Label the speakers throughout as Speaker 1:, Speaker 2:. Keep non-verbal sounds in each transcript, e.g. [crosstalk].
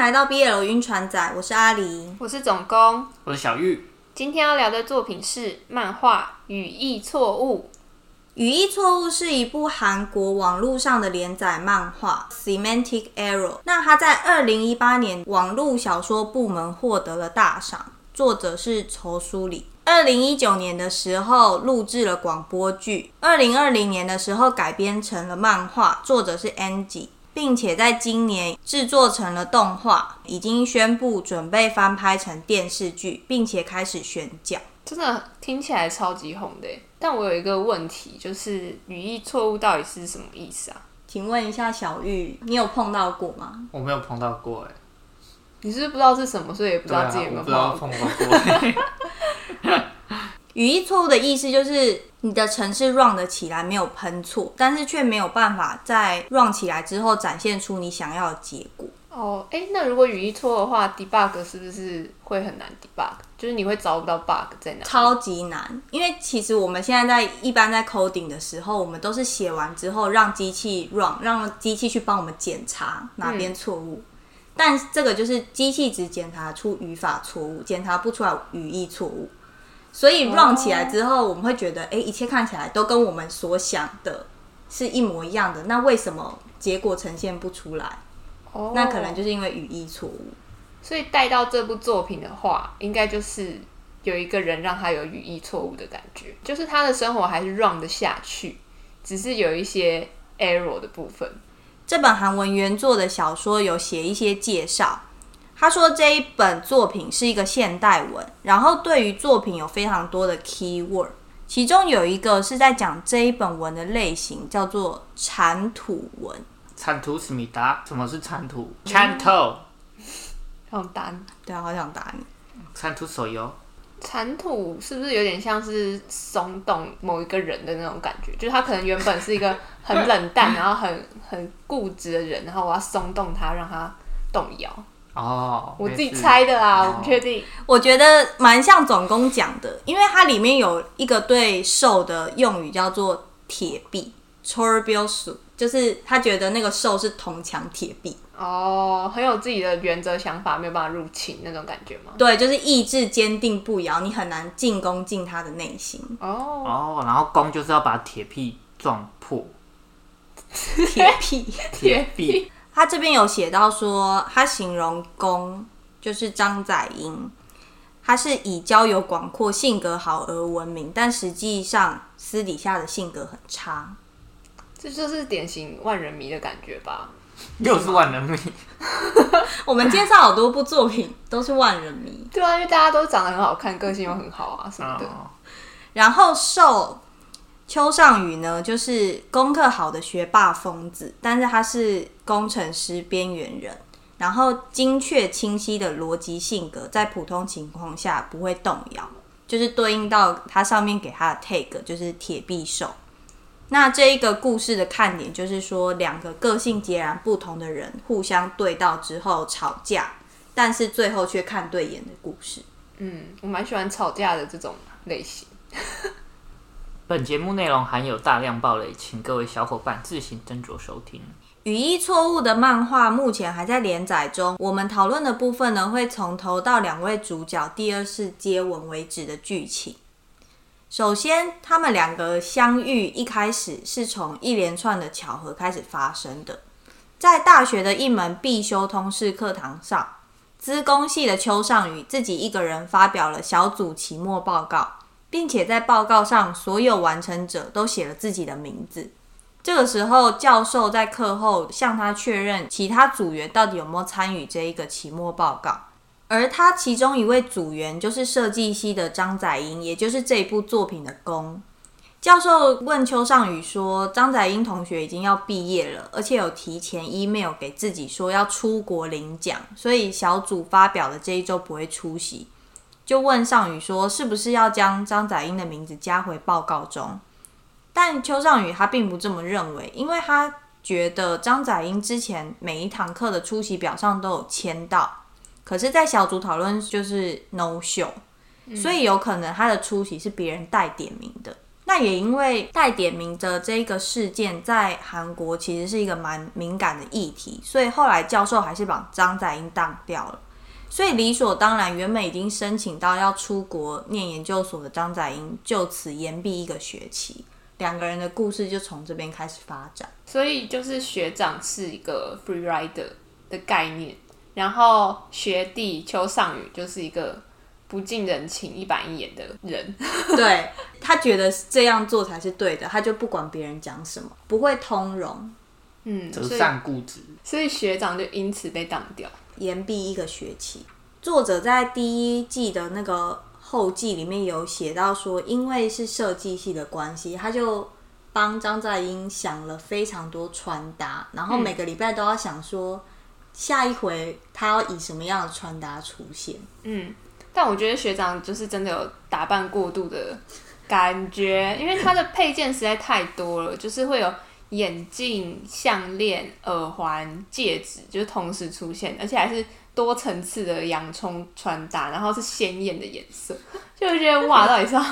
Speaker 1: 来到 BL 晕船仔，我是阿狸，
Speaker 2: 我是总工，
Speaker 3: 我是小玉。
Speaker 2: 今天要聊的作品是漫画《语义错误》。
Speaker 1: 语义错误是一部韩国网络上的连载漫画，Semantic Error。那它在二零一八年网络小说部门获得了大赏，作者是仇书里。二零一九年的时候录制了广播剧，二零二零年的时候改编成了漫画，作者是 Angie，并且在今年制作成了动画，已经宣布准备翻拍成电视剧，并且开始选角。
Speaker 2: 真的听起来超级红的，但我有一个问题，就是语义错误到底是什么意思啊？
Speaker 1: 请问一下小玉，你有碰到过吗？
Speaker 3: 我没有碰到过，哎，
Speaker 2: 你是不是不知道是什么，所以也不知道自己有没有碰到过？
Speaker 1: 语义错误的意思就是你的程式 run 得起来没有喷错，但是却没有办法在 run 起来之后展现出你想要的结果。
Speaker 2: 哦，哎，那如果语义错的话，debug 是不是会很难 debug？就是你会找不到 bug 在哪？
Speaker 1: 超级难，因为其实我们现在在一般在 coding 的时候，我们都是写完之后让机器 run，让机器去帮我们检查哪边错误。嗯、但这个就是机器只检查出语法错误，检查不出来语义错误。所以 run 起来之后，我们会觉得，哎、欸，一切看起来都跟我们所想的是一模一样的。那为什么结果呈现不出来？哦，那可能就是因为语义错误。
Speaker 2: 所以带到这部作品的话，应该就是有一个人让他有语义错误的感觉，就是他的生活还是 run 得下去，只是有一些 error 的部分。
Speaker 1: 这本韩文原作的小说有写一些介绍，他说这一本作品是一个现代文，然后对于作品有非常多的 key word，其中有一个是在讲这一本文的类型，叫做铲土文。
Speaker 3: 铲土思密达？什么是铲土？铲土。
Speaker 2: 好想打你，
Speaker 1: 对啊，好想打你。
Speaker 3: 铲土手游，
Speaker 2: 铲土是不是有点像是松动某一个人的那种感觉？就是他可能原本是一个很冷淡，[laughs] 然后很很固执的人，然后我要松动他，让他动摇。
Speaker 3: 哦，
Speaker 2: 我自己猜的啊，我不确定。
Speaker 1: 我觉得蛮像总工讲的，因为它里面有一个对兽的用语叫做“铁壁 ”，torbius，就是他觉得那个兽是铜墙铁壁。
Speaker 2: 哦，很有自己的原则想法，没有办法入侵那种感觉吗？
Speaker 1: 对，就是意志坚定不移，你很难进攻进他的内心。
Speaker 2: 哦
Speaker 3: 哦，然后攻就是要把铁壁撞破。[laughs]
Speaker 1: 铁壁，
Speaker 3: 铁壁。
Speaker 1: 他这边有写到说，他形容公就是张载英，他是以交友广阔、性格好而闻名，但实际上私底下的性格很差。
Speaker 2: 这就是典型万人迷的感觉吧。[laughs]
Speaker 3: 又是万人迷，
Speaker 1: 我们介绍好多部作品都是万人迷。[laughs]
Speaker 2: 对啊，因为大家都长得很好看，个性又很好啊什么的。[laughs]
Speaker 1: 然后受秋尚宇呢，就是功课好的学霸疯子，但是他是工程师边缘人，然后精确清晰的逻辑性格，在普通情况下不会动摇，就是对应到他上面给他的 tag，就是铁臂兽。那这一个故事的看点就是说，两个个性截然不同的人互相对到之后吵架，但是最后却看对眼的故事。
Speaker 2: 嗯，我蛮喜欢吵架的这种类型。[laughs]
Speaker 3: 本节目内容含有大量暴雷，请各位小伙伴自行斟酌收听。
Speaker 1: 语义错误的漫画目前还在连载中，我们讨论的部分呢，会从头到两位主角第二次接吻为止的剧情。首先，他们两个相遇一开始是从一连串的巧合开始发生的。在大学的一门必修通识课堂上，资工系的邱尚宇自己一个人发表了小组期末报告，并且在报告上所有完成者都写了自己的名字。这个时候，教授在课后向他确认其他组员到底有没有参与这一个期末报告。而他其中一位组员就是设计系的张载英，也就是这一部作品的工。教授问邱尚宇说：“张载英同学已经要毕业了，而且有提前 email 给自己说要出国领奖，所以小组发表的这一周不会出席。”就问尚宇说：“是不是要将张载英的名字加回报告中？”但邱尚宇他并不这么认为，因为他觉得张载英之前每一堂课的出席表上都有签到。可是，在小组讨论就是 no show，所以有可能他的出席是别人代点名的。那也因为代点名的这个事件在韩国其实是一个蛮敏感的议题，所以后来教授还是把张载英当掉了。所以理所当然，原本已经申请到要出国念研究所的张载英就此延毕一个学期。两个人的故事就从这边开始发展。
Speaker 2: 所以就是学长是一个 free rider 的概念，然后学弟邱尚宇就是一个。不近人情、一板一眼的人，[laughs] [laughs]
Speaker 1: 对，他觉得这样做才是对的，他就不管别人讲什么，不会通融，
Speaker 2: 嗯，
Speaker 3: 折善固执，
Speaker 2: 所以学长就因此被挡掉，
Speaker 1: 延毕一个学期。作者在第一季的那个后记里面有写到说，因为是设计系的关系，他就帮张在英想了非常多穿搭，然后每个礼拜都要想说，下一回他要以什么样的穿搭出现，
Speaker 2: 嗯。但我觉得学长就是真的有打扮过度的感觉，因为他的配件实在太多了，就是会有眼镜、项链、耳环、戒指，就是同时出现，而且还是多层次的洋葱穿搭，然后是鲜艳的颜色，[laughs] 就会觉得哇，[laughs] 到底是要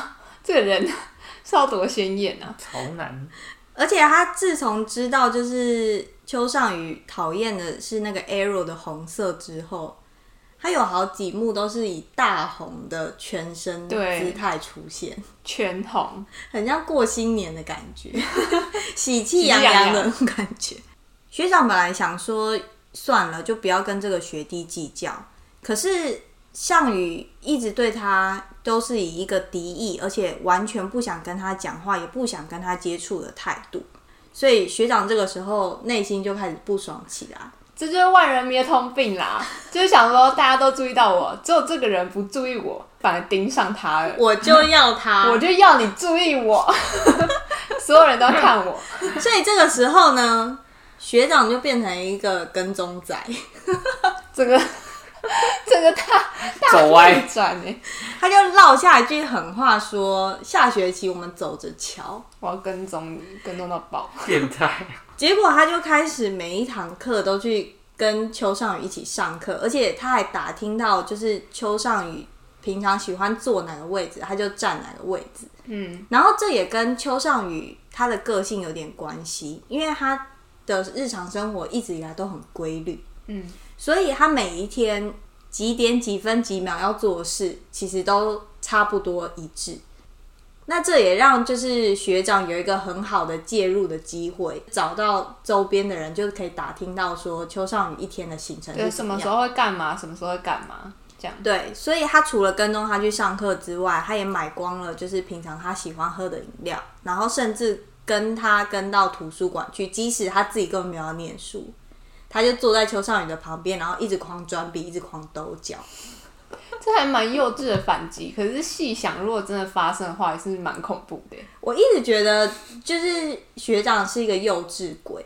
Speaker 2: 这个人是要多鲜艳啊？
Speaker 3: 潮男！
Speaker 1: 而且他自从知道就是邱尚宇讨厌的是那个 Arrow 的红色之后。他有好几幕都是以大红的全身姿态出现，
Speaker 2: 全红，
Speaker 1: 很像过新年的感觉，[laughs] 喜气洋洋的感觉。学长本来想说算了，就不要跟这个学弟计较，可是项羽一直对他都是以一个敌意，而且完全不想跟他讲话，也不想跟他接触的态度，所以学长这个时候内心就开始不爽起来。
Speaker 2: 这就是万人迷的通病啦，就是想说大家都注意到我，只有这个人不注意我，反而盯上他了。
Speaker 1: 我就要他，[laughs]
Speaker 2: 我就要你注意我，[laughs] 所有人都要看我。[laughs]
Speaker 1: 所以这个时候呢，学长就变成一个跟踪仔，[laughs]
Speaker 2: 这个 [laughs] 这个大
Speaker 3: 走歪
Speaker 2: 转呢，
Speaker 1: 他就落下一句狠话说：“下学期我们走着瞧。”
Speaker 2: 我要跟踪你，跟踪到爆，
Speaker 3: 变态。
Speaker 1: 结果他就开始每一堂课都去跟邱尚宇一起上课，而且他还打听到就是邱尚宇平常喜欢坐哪个位置，他就站哪个位置。
Speaker 2: 嗯，
Speaker 1: 然后这也跟邱尚宇他的个性有点关系，因为他的日常生活一直以来都很规律。
Speaker 2: 嗯，
Speaker 1: 所以他每一天几点几分几秒要做的事，其实都差不多一致。那这也让就是学长有一个很好的介入的机会，找到周边的人，就是可以打听到说邱少宇一天的行程是
Speaker 2: 什么时候会干嘛，什么时候会干嘛，这样。
Speaker 1: 对，所以他除了跟踪他去上课之外，他也买光了就是平常他喜欢喝的饮料，然后甚至跟他跟到图书馆去，即使他自己根本没有要念书，他就坐在邱少宇的旁边，然后一直狂转笔，一直狂抖脚。
Speaker 2: 这还蛮幼稚的反击，可是细想，如果真的发生的话，也是蛮恐怖的。
Speaker 1: 我一直觉得，就是学长是一个幼稚鬼。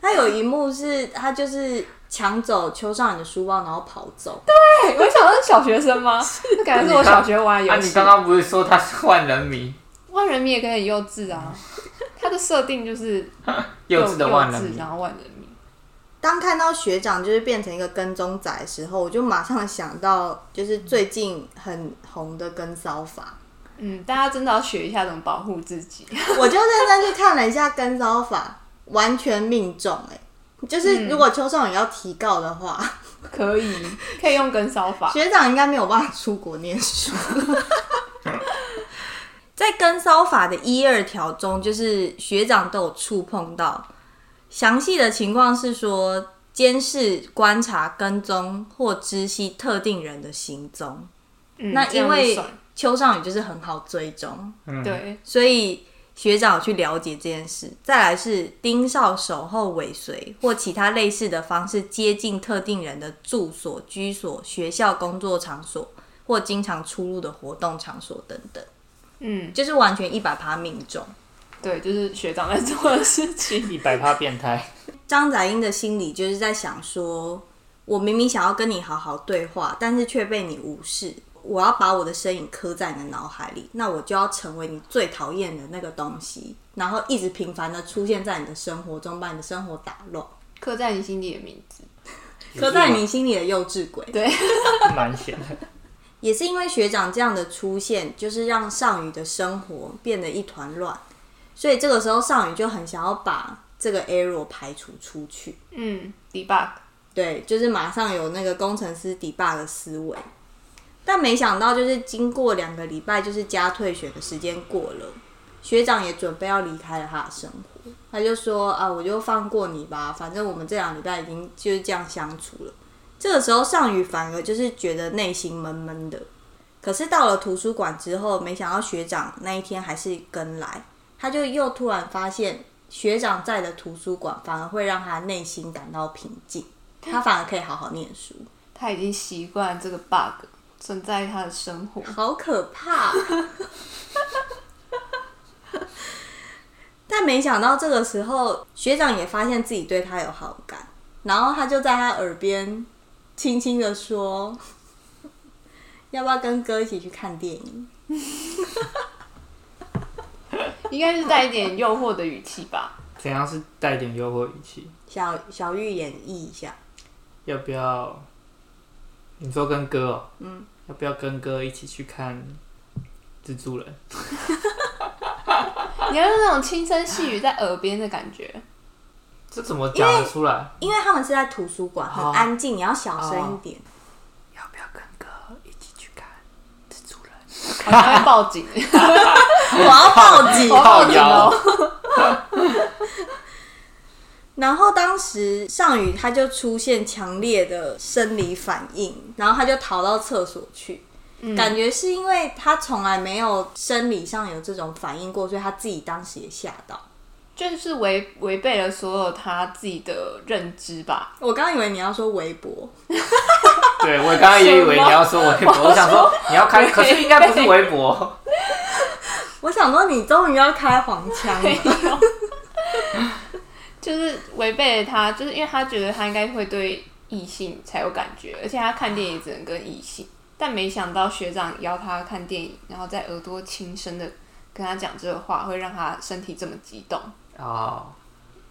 Speaker 1: 他有一幕是，他就是抢走邱少宇的书包，然后跑走。
Speaker 2: 对，我想到是小学生吗？[laughs] 感觉是我小学玩游戏。
Speaker 3: 啊，你刚刚不是说他是万人迷？
Speaker 2: 万人迷也可以很幼稚啊。他的设定就是 [laughs]
Speaker 3: 幼稚的万人迷，
Speaker 2: 然后万人迷。
Speaker 1: 当看到学长就是变成一个跟踪仔的时候，我就马上想到，就是最近很红的跟骚法。
Speaker 2: 嗯，大家真的要学一下怎么保护自己。[laughs]
Speaker 1: 我就认真去看了一下跟骚法，完全命中哎、欸！就是如果邱尚宇要提告的话，
Speaker 2: 嗯、可以可以用跟骚法。[laughs]
Speaker 1: 学长应该没有办法出国念书。在跟骚法的一二条中，就是学长都有触碰到。详细的情况是说，监视、观察、跟踪或知悉特定人的行踪。嗯、那因为邱尚宇就是很好追踪，
Speaker 2: 对、
Speaker 1: 嗯，所以学长有去了解这件事。再来是盯梢、守候、尾随或其他类似的方式接近特定人的住所、居所、学校、工作场所或经常出入的活动场所等等。
Speaker 2: 嗯，
Speaker 1: 就是完全一百趴命中。
Speaker 2: 对，就是学长在做的事情，[laughs]
Speaker 3: 一百趴变态。
Speaker 1: 张载英的心里就是在想说，我明明想要跟你好好对话，但是却被你无视。我要把我的身影刻在你的脑海里，那我就要成为你最讨厌的那个东西，然后一直频繁的出现在你的生活中，把你的生活打乱。
Speaker 2: 刻在你心里的名字，
Speaker 1: 刻在你心里的幼稚鬼。
Speaker 2: 对，[laughs]
Speaker 3: 蛮险的。
Speaker 1: 也是因为学长这样的出现，就是让上宇的生活变得一团乱，所以这个时候上宇就很想要把这个 error 排除出去。
Speaker 2: 嗯，debug，
Speaker 1: 对，就是马上有那个工程师 debug 的思维。但没想到，就是经过两个礼拜，就是加退学的时间过了，学长也准备要离开了他的生活。他就说：“啊，我就放过你吧，反正我们这两礼拜已经就是这样相处了。”这个时候，上宇反而就是觉得内心闷闷的。可是到了图书馆之后，没想到学长那一天还是跟来，他就又突然发现，学长在的图书馆反而会让他内心感到平静，他反而可以好好念书。
Speaker 2: 他已经习惯这个 bug。存在他的生活，
Speaker 1: 好可怕！但没想到这个时候，学长也发现自己对他有好感，然后他就在他耳边轻轻的说：“要不要跟哥一起去看电影？” [laughs]
Speaker 2: 应该是带一点诱惑的语气吧？
Speaker 3: 怎样是带一点诱惑语气？
Speaker 1: 小小玉演绎一下，
Speaker 3: 要不要？你说跟哥哦，嗯，要不要跟哥一起去看蜘蛛人？[laughs]
Speaker 2: 你要用那种轻声细语在耳边的感觉，
Speaker 3: 这怎么讲得出来？
Speaker 1: 因为他们是在图书馆，很安静，你要小声一点。
Speaker 3: 要不要跟哥一起去看蜘蛛人？
Speaker 2: 我要报警！
Speaker 1: 我要报警！
Speaker 2: 我要报警哦！[laughs]
Speaker 1: 然后当时上宇他就出现强烈的生理反应，然后他就逃到厕所去，嗯、感觉是因为他从来没有生理上有这种反应过，所以他自己当时也吓到，
Speaker 2: 就是违违背了所有他自己的认知吧。
Speaker 1: 我刚刚以为你要说微博，
Speaker 3: 对，我刚刚也以为你要说微博，[laughs] 我想说你要开，可是应该不是微博。[laughs]
Speaker 1: 我想说你终于要开黄腔了。[laughs]
Speaker 2: 就是违背了他，就是因为他觉得他应该会对异性才有感觉，而且他看电影只能跟异性。但没想到学长邀他看电影，然后在耳朵轻声的跟他讲这个话，会让他身体这么激动
Speaker 3: 哦。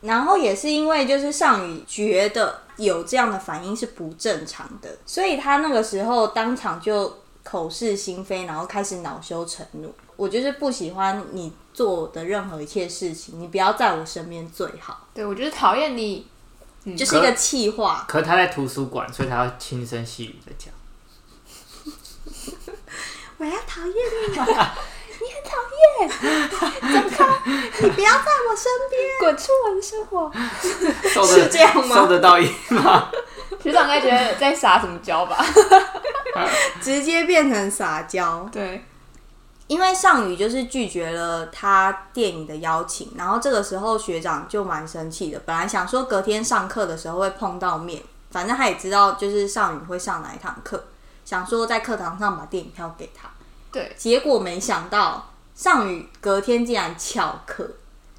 Speaker 1: 然后也是因为就是上宇觉得有这样的反应是不正常的，所以他那个时候当场就口是心非，然后开始恼羞成怒。我就是不喜欢你做的任何一切事情，你不要在我身边最好。
Speaker 2: 对，我就是讨厌你，
Speaker 1: 嗯、就是一个气话。
Speaker 3: 可是他在图书馆，所以他要轻声细语的讲。[laughs] [laughs]
Speaker 1: 我要讨厌你，你很讨厌，走开，你不要在我身边，滚出我的生活。是这样吗？
Speaker 3: 收得到音吗？
Speaker 2: 学长应该觉得在撒什么娇吧？[laughs]
Speaker 1: 直接变成撒娇。
Speaker 2: 对。
Speaker 1: 因为上宇就是拒绝了他电影的邀请，然后这个时候学长就蛮生气的。本来想说隔天上课的时候会碰到面，反正他也知道就是上宇会上哪一堂课，想说在课堂上把电影票给他。
Speaker 2: 对，
Speaker 1: 结果没想到上宇隔天竟然翘课，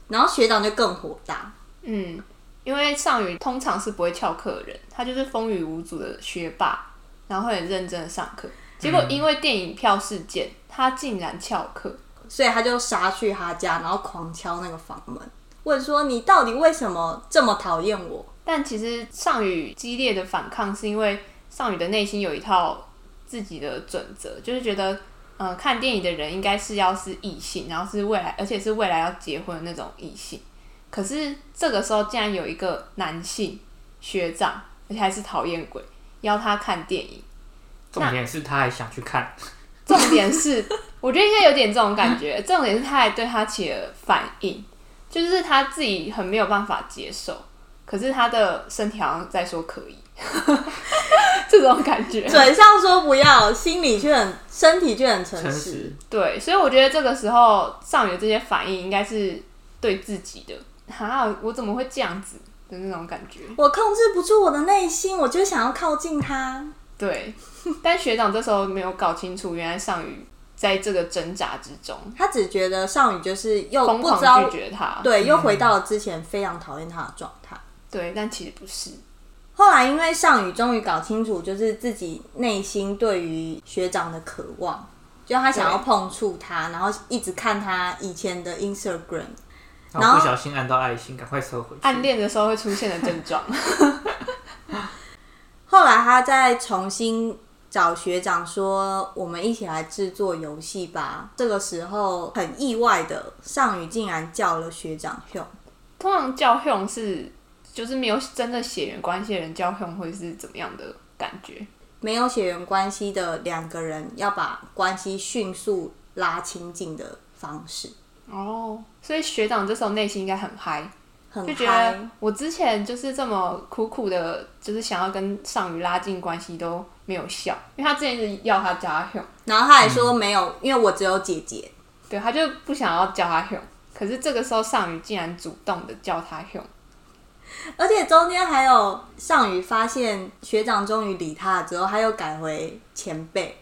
Speaker 1: 然后学长就更火大。
Speaker 2: 嗯，因为上宇通常是不会翘课的人，他就是风雨无阻的学霸，然后会很认真的上课。结果因为电影票事件，他竟然翘课，
Speaker 1: 所以他就杀去他家，然后狂敲那个房门，问说：“你到底为什么这么讨厌我？”
Speaker 2: 但其实上宇激烈的反抗，是因为上宇的内心有一套自己的准则，就是觉得，嗯、呃，看电影的人应该是要是异性，然后是未来，而且是未来要结婚的那种异性。可是这个时候竟然有一个男性学长，而且还是讨厌鬼，邀他看电影。
Speaker 3: 重点是他还想去看。
Speaker 2: 重点是，我觉得应该有点这种感觉。重点是他还对他起了反应，就是他自己很没有办法接受，可是他的身体好像在说可以，[laughs] 这种感觉。
Speaker 1: 嘴上说不要，心里却很，身体却很诚实。诚实。
Speaker 2: 对，所以我觉得这个时候上宇的这些反应应该是对自己的。哈，我怎么会这样子的那种感觉？
Speaker 1: 我控制不住我的内心，我就想要靠近他。
Speaker 2: 对，[laughs] 但学长这时候没有搞清楚，原来上宇在这个挣扎之中，
Speaker 1: 他只觉得上宇就是又
Speaker 2: 疯狂拒绝他，
Speaker 1: 对，又回到了之前非常讨厌他的状态。
Speaker 2: 对，但其实不是。
Speaker 1: 后来因为上宇终于搞清楚，就是自己内心对于学长的渴望，就他想要碰触他，然后一直看他以前的 Instagram，
Speaker 3: 然后不小心按到爱心，赶快收回去。
Speaker 2: 暗恋的时候会出现的症状。[laughs]
Speaker 1: 后来他再重新找学长说：“我们一起来制作游戏吧。”这个时候很意外的，尚宇竟然叫了学长 Hyung。
Speaker 2: 通常叫 Hyung 是就是没有真的血缘关系的人叫 Hyung 会是怎么样的感觉？
Speaker 1: 没有血缘关系的两个人要把关系迅速拉亲近的方式。
Speaker 2: 哦，所以学长这时候内心应该很嗨。
Speaker 1: 很
Speaker 2: 就觉得我之前就是这么苦苦的，就是想要跟上宇拉近关系都没有效，因为他之前是要他叫他 Hyung，
Speaker 1: 然后他还说没有，嗯、因为我只有姐姐，
Speaker 2: 对，他就不想要叫他 Hyung，可是这个时候上宇竟然主动的叫他 Hyung，[laughs]
Speaker 1: 而且中间还有尚宇发现学长终于理他了之后，他又改回前辈，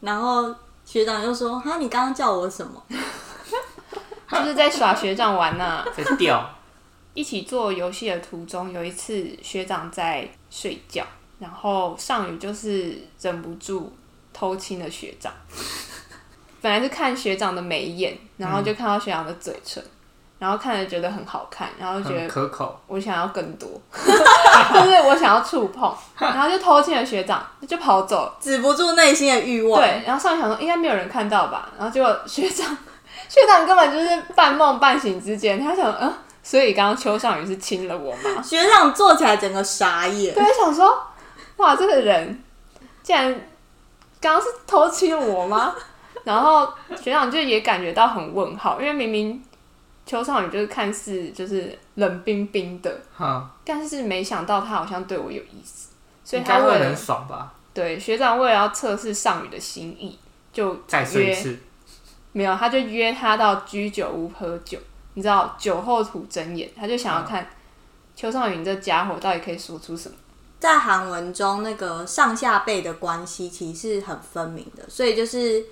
Speaker 1: 然后学长又说：“哈，你刚刚叫我什么？” [laughs]
Speaker 2: 就是在耍学长玩呢、啊，
Speaker 3: 在吊。[laughs]
Speaker 2: 一起做游戏的途中，有一次学长在睡觉，然后尚宇就是忍不住偷亲了学长。本来是看学长的眉眼，然后就看到学长的嘴唇，嗯、然后看着觉得很好看，然后觉得
Speaker 3: 可口，
Speaker 2: 我想要更多，[laughs] 就是我想要触碰，[laughs] 然后就偷亲了学长，就跑走，
Speaker 1: 止不住内心的欲望。
Speaker 2: 对，然后尚宇想说应该没有人看到吧，然后结果学长学长根本就是半梦半醒之间，他想嗯。所以刚刚邱尚宇是亲了我吗？[laughs]
Speaker 1: 学长坐起来整个傻眼，
Speaker 2: 对，想说，哇，这个人竟然刚刚是偷亲我吗？然后学长就也感觉到很问号，因为明明邱少宇就是看似就是冷冰冰的，
Speaker 3: 嗯、
Speaker 2: 但是没想到他好像对我有意思，所以他为了
Speaker 3: 很爽吧？
Speaker 2: 对，学长为了要测试尚宇的心意，就
Speaker 3: 再约一次，
Speaker 2: 没有，他就约他到居酒屋喝酒。你知道酒后吐真言，他就想要看邱少宇这家伙到底可以说出什么。
Speaker 1: 在韩文中，那个上下辈的关系其实是很分明的，所以就是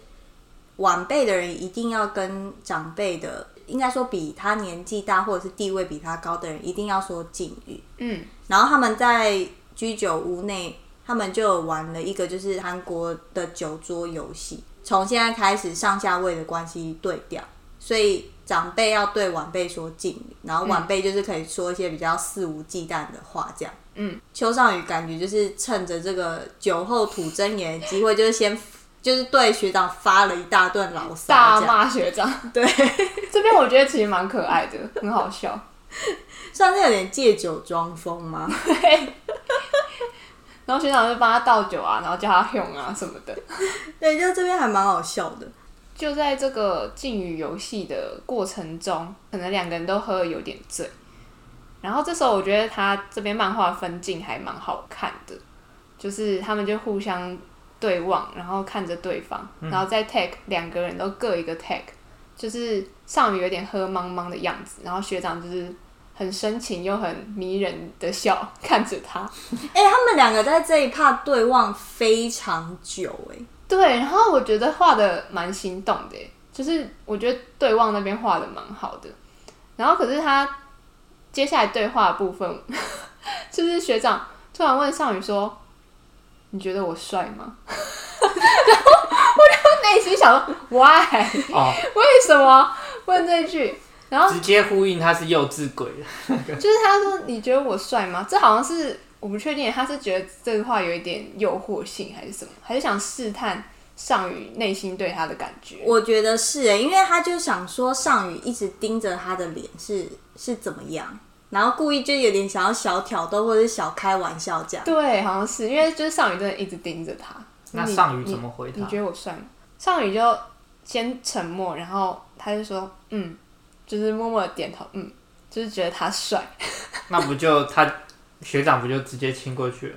Speaker 1: 晚辈的人一定要跟长辈的，应该说比他年纪大或者是地位比他高的人，一定要说敬语。嗯，然后他们在居酒屋内，他们就玩了一个就是韩国的酒桌游戏，从现在开始上下位的关系对调，所以。长辈要对晚辈说敬语，然后晚辈就是可以说一些比较肆无忌惮的话，这样。嗯，邱尚宇感觉就是趁着这个酒后吐真言的机会，就是先就是对学长发了一大顿牢骚，
Speaker 2: 大骂学长。[laughs]
Speaker 1: 对，[laughs]
Speaker 2: 这边我觉得其实蛮可爱的，很好笑，[laughs]
Speaker 1: 算是有点借酒装疯吗？
Speaker 2: 对。然后学长就帮他倒酒啊，然后叫他 Hyung 啊什么的。
Speaker 1: 对，就这边还蛮好笑的。
Speaker 2: 就在这个禁语游戏的过程中，可能两个人都喝得有点醉，然后这时候我觉得他这边漫画分镜还蛮好看的，就是他们就互相对望，然后看着对方，然后再 take 两个人都各一个 take，就是尚宇有点喝茫茫的样子，然后学长就是很深情又很迷人的笑 [laughs] 看着他，
Speaker 1: 哎、欸，他们两个在这一 part 对望非常久、欸，哎。
Speaker 2: 对，然后我觉得画的蛮心动的，就是我觉得对望那边画的蛮好的，然后可是他接下来对话的部分，[laughs] 就是学长突然问尚宇说：“你觉得我帅吗？” [laughs] 然后我就内心想说：“Why？、哦、为什么问这句？”然后
Speaker 3: 直接呼应他是幼稚鬼，[laughs]
Speaker 2: 就是他说：“你觉得我帅吗？”这好像是。我不确定他是觉得这个话有一点诱惑性，还是什么，还是想试探尚宇内心对他的感觉？
Speaker 1: 我觉得是诶，因为他就想说尚宇一直盯着他的脸是是怎么样，然后故意就有点想要小挑逗或者是小开玩笑这样。
Speaker 2: 对，好像是因为就是尚宇真的一直盯着他。
Speaker 3: 那上宇怎么回他？
Speaker 2: 你觉得我帅吗？上宇就先沉默，然后他就说嗯，就是默默的点头，嗯，就是觉得他帅。[laughs]
Speaker 3: 那不就他？学长不就直接亲过去了？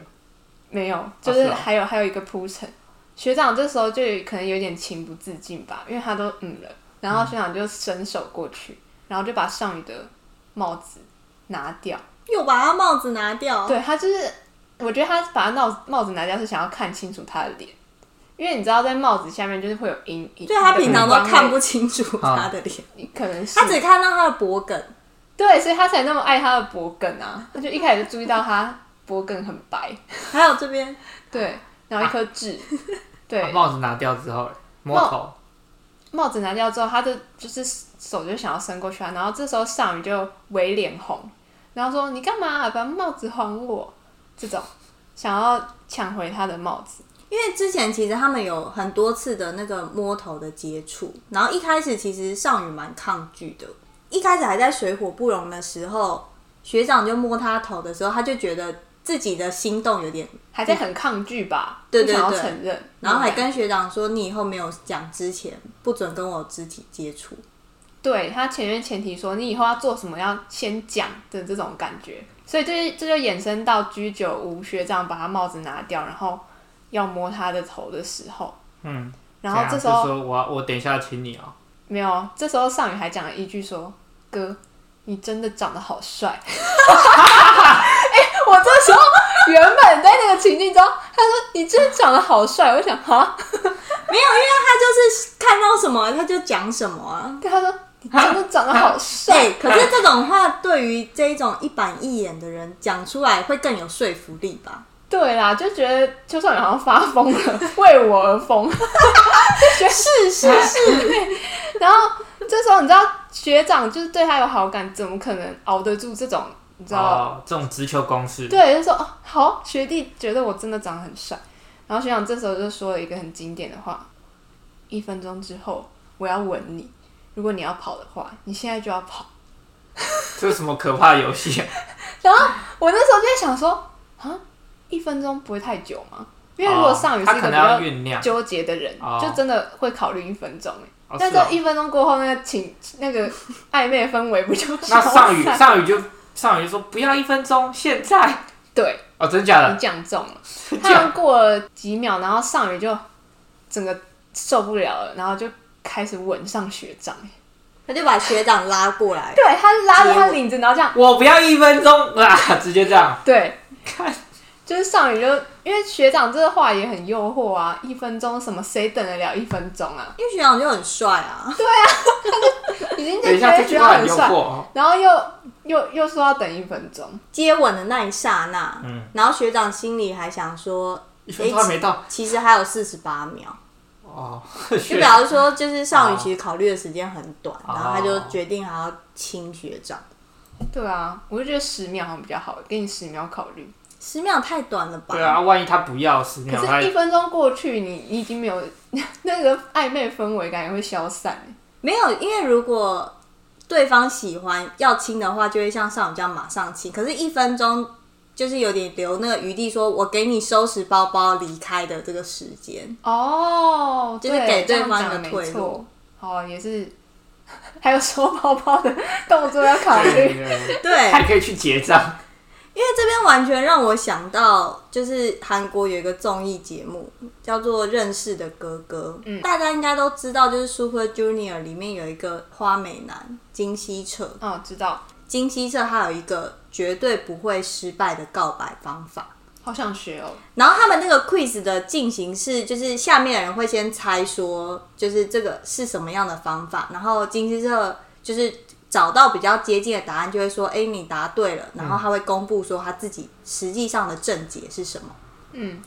Speaker 2: 没有，就是还有、还有一个铺陈。学长这时候就可能有点情不自禁吧，因为他都嗯了，然后学长就伸手过去，嗯、然后就把上宇的帽子拿掉，
Speaker 1: 又把他帽子拿掉。
Speaker 2: 对，他就是，我觉得他把他帽帽子拿掉是想要看清楚他的脸，因为你知道在帽子下面就是会有阴影，
Speaker 1: 对，他平常都看不清楚他的脸，
Speaker 2: 可能是
Speaker 1: 他只看到他的脖梗。
Speaker 2: 对，所以他才那么爱他的脖梗啊！他就一开始就注意到他脖梗很白，
Speaker 1: 还有这边，
Speaker 2: 对，然后一颗痣，啊、对。
Speaker 3: 把帽子拿掉之后，摸头。
Speaker 2: 帽子拿掉之后，他的就是手就想要伸过去啊，然后这时候尚宇就微脸红，然后说：“你干嘛、啊、把帽子还我？”这种想要抢回他的帽子。
Speaker 1: 因为之前其实他们有很多次的那个摸头的接触，然后一开始其实少女蛮抗拒的，一开始还在水火不容的时候，学长就摸他头的时候，他就觉得自己的心动有点
Speaker 2: 还在很抗拒吧，
Speaker 1: 对对对，
Speaker 2: 不想要承认，
Speaker 1: 然后还跟学长说：“你以后没有讲之前不准跟我肢体接触。”
Speaker 2: 对，他前面前提说你以后要做什么要先讲的这种感觉，所以这这就衍生到居酒屋学长把他帽子拿掉，然后要摸他的头的时候，
Speaker 3: 嗯，
Speaker 2: 然后这时候
Speaker 3: 说我我等一下请你哦、喔，
Speaker 2: 没有，这时候尚宇还讲了一句说：“哥，你真的长得好帅。[laughs] ”哎，我这时候原本在那个情境中，他说你真的长得好帅，我想哈，[laughs] 没有，因
Speaker 1: 为他就是看到什么他就讲什么啊，
Speaker 2: 对他说。你真的长得好帅，
Speaker 1: 欸，可是这种话对于这一种一板一眼的人讲出来会更有说服力吧？
Speaker 2: 对啦，就觉得邱少云好像发疯了，为我而疯，是 [laughs] 是是。[laughs] 然后这时候你知道学长就是对他有好感，怎么可能熬得住这种你知道，
Speaker 3: 哦，这种直球攻势？
Speaker 2: 对，就说哦好，学弟觉得我真的长得很帅。然后学长这时候就说了一个很经典的话：一分钟之后我要吻你。如果你要跑的话，你现在就要跑。[laughs]
Speaker 3: 这是什么可怕的游戏啊？[laughs]
Speaker 2: 然后我那时候就在想说，啊，一分钟不会太久吗？因为如果上宇是一个比较纠结的人，就真的会考虑一分钟。哎，但这一分钟过后，那个情那个 [laughs] 暧昧氛围不就？
Speaker 3: 那上宇上宇就上宇就说不要一分钟，现在。
Speaker 2: 对。
Speaker 3: 哦，真假的？
Speaker 2: 你讲中了。他过了几秒，然后上宇就整个受不了了，然后就。开始吻上学长，
Speaker 1: 他就把学长拉过来，
Speaker 2: 对，他拉着他领子，然后这样，
Speaker 3: 我不要一分钟啊，[laughs] 直接这样，
Speaker 2: 对，看，就是上宇就因为学长这个话也很诱惑啊，一分钟什么谁等得了一分钟啊？
Speaker 1: 因为学长就很帅啊，
Speaker 2: 对啊，他 [laughs] 就已经就觉得学长很帅，然后又又又说要等一分钟。
Speaker 1: 接吻的那一刹那，嗯，然后学长心里还想说，
Speaker 3: 一分钟还没到，
Speaker 1: 其实还有四十八秒。
Speaker 3: 哦，[laughs]
Speaker 1: 就比方说，就是少女其实考虑的时间很短，然后他就决定还要亲学长。
Speaker 2: 对啊，我就觉得十秒好像比较好，给你十秒考虑。
Speaker 1: 十秒太短了吧？
Speaker 3: 对啊，万一他不要十秒，
Speaker 2: 可是一分钟过去，你你已经没有 [laughs] 那个暧昧氛围感也会消散。
Speaker 1: 没有，因为如果对方喜欢要亲的话，就会像少女这样马上亲。可是，一分钟。就是有点留那个余地，说我给你收拾包包离开的这个时间。
Speaker 2: 哦，
Speaker 1: 就是给对方一个退路。
Speaker 2: 哦，也是，[laughs] 还有收包包的动作要考虑，
Speaker 1: 对，
Speaker 3: 还可以去结账。
Speaker 1: 因为这边完全让我想到，就是韩国有一个综艺节目叫做《认识的哥哥》，嗯，大家应该都知道，就是 Super Junior 里面有一个花美男金希澈，
Speaker 2: 哦，知道。
Speaker 1: 金希澈他有一个绝对不会失败的告白方法，
Speaker 2: 好想学哦。
Speaker 1: 然后他们那个 quiz 的进行是，就是下面的人会先猜说，就是这个是什么样的方法，然后金希澈就是找到比较接近的答案，就会说：“哎，你答对了。”然后他会公布说他自己实际上的症结是什么。嗯，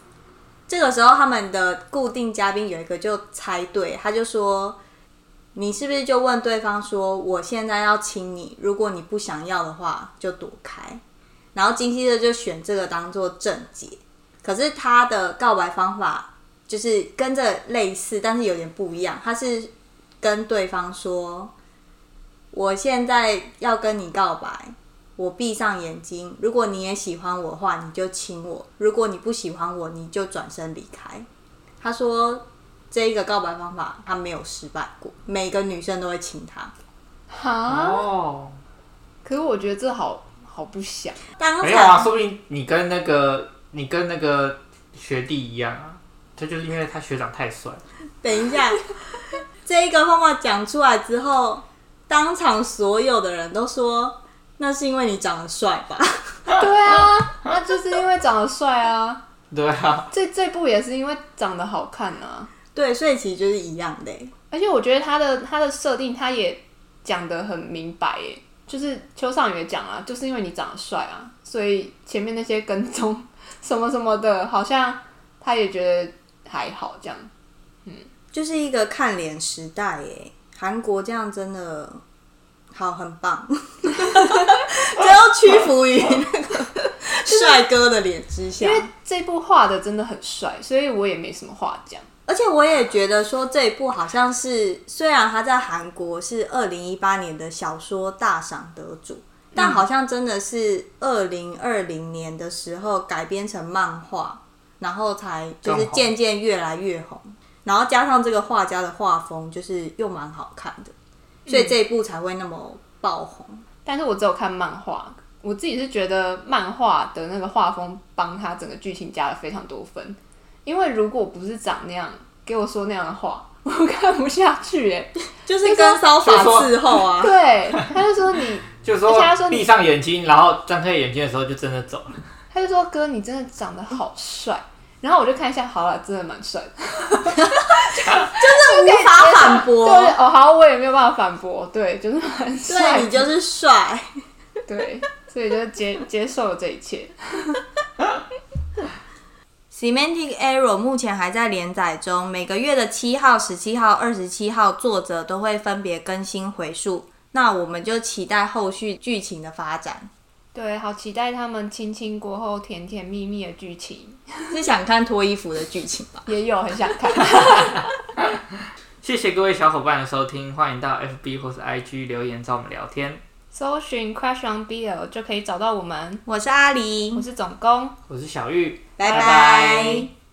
Speaker 1: 这个时候他们的固定嘉宾有一个就猜对，他就说。你是不是就问对方说：“我现在要亲你，如果你不想要的话，就躲开。”然后金希澈就选这个当做正解。可是他的告白方法就是跟这类似，但是有点不一样。他是跟对方说：“我现在要跟你告白，我闭上眼睛，如果你也喜欢我的话，你就亲我；如果你不喜欢我，你就转身离开。”他说。这一个告白方法，他没有失败过，每个女生都会亲他。
Speaker 2: 哈哦，可是我觉得这好好不祥。
Speaker 3: 没有啊，说不定你跟那个你跟那个学弟一样啊，他就是因为他学长太帅。
Speaker 1: 等一下，[laughs] 这一个方法讲出来之后，当场所有的人都说，那是因为你长得帅吧？
Speaker 2: 对啊，那就是因为长得帅啊。[laughs]
Speaker 3: 对啊，
Speaker 2: 这这部也是因为长得好看啊。
Speaker 1: 对，所以其实就是一样的。
Speaker 2: 而且我觉得他的他的设定，他也讲得很明白，哎，就是邱尚宇也讲啊，就是因为你长得帅啊，所以前面那些跟踪 [laughs] 什么什么的，好像他也觉得还好这样。嗯，
Speaker 1: 就是一个看脸时代，哎，韩国这样真的好很棒，[laughs] 只要屈服于那个 [laughs] 帅哥的脸之下，
Speaker 2: 因为这部画的真的很帅，所以我也没什么话讲。
Speaker 1: 而且我也觉得说这一部好像是，虽然他在韩国是二零一八年的小说大赏得主，但好像真的是二零二零年的时候改编成漫画，然后才就是渐渐越来越红，然后加上这个画家的画风就是又蛮好看的，所以这一部才会那么爆红。
Speaker 2: 但是我只有看漫画，我自己是觉得漫画的那个画风帮他整个剧情加了非常多分。因为如果不是长那样，给我说那样的话，[laughs] 我看不下去哎。[laughs]
Speaker 1: 就是跟骚法伺候啊。[laughs]
Speaker 2: 对，他就说你，
Speaker 3: 就说闭上眼睛，然后张开眼睛的时候就真的走了。
Speaker 2: 他就说：“哥，你真的长得好帅。”然后我就看一下，好了，真的蛮帅的，
Speaker 1: 就是无法反驳。
Speaker 2: 对哦，好，我也没有办法反驳。对，就是蛮帅。
Speaker 1: 对，你就是帅。
Speaker 2: 对，所以就接接受了这一切。
Speaker 1: Semantic Error 目前还在连载中，每个月的七号、十七号、二十七号，作者都会分别更新回数。那我们就期待后续剧情的发展。
Speaker 2: 对，好期待他们亲亲过后甜甜蜜蜜的剧情。
Speaker 1: 是想看脱衣服的剧情吧？
Speaker 2: 也有很想看。[laughs]
Speaker 3: 谢谢各位小伙伴的收听，欢迎到 FB 或是 IG 留言找我们聊天。
Speaker 2: 搜寻 Crush on BL 就可以找到我们。
Speaker 1: 我是阿狸，
Speaker 2: 我是总工，
Speaker 3: 我是小玉，
Speaker 1: 拜拜。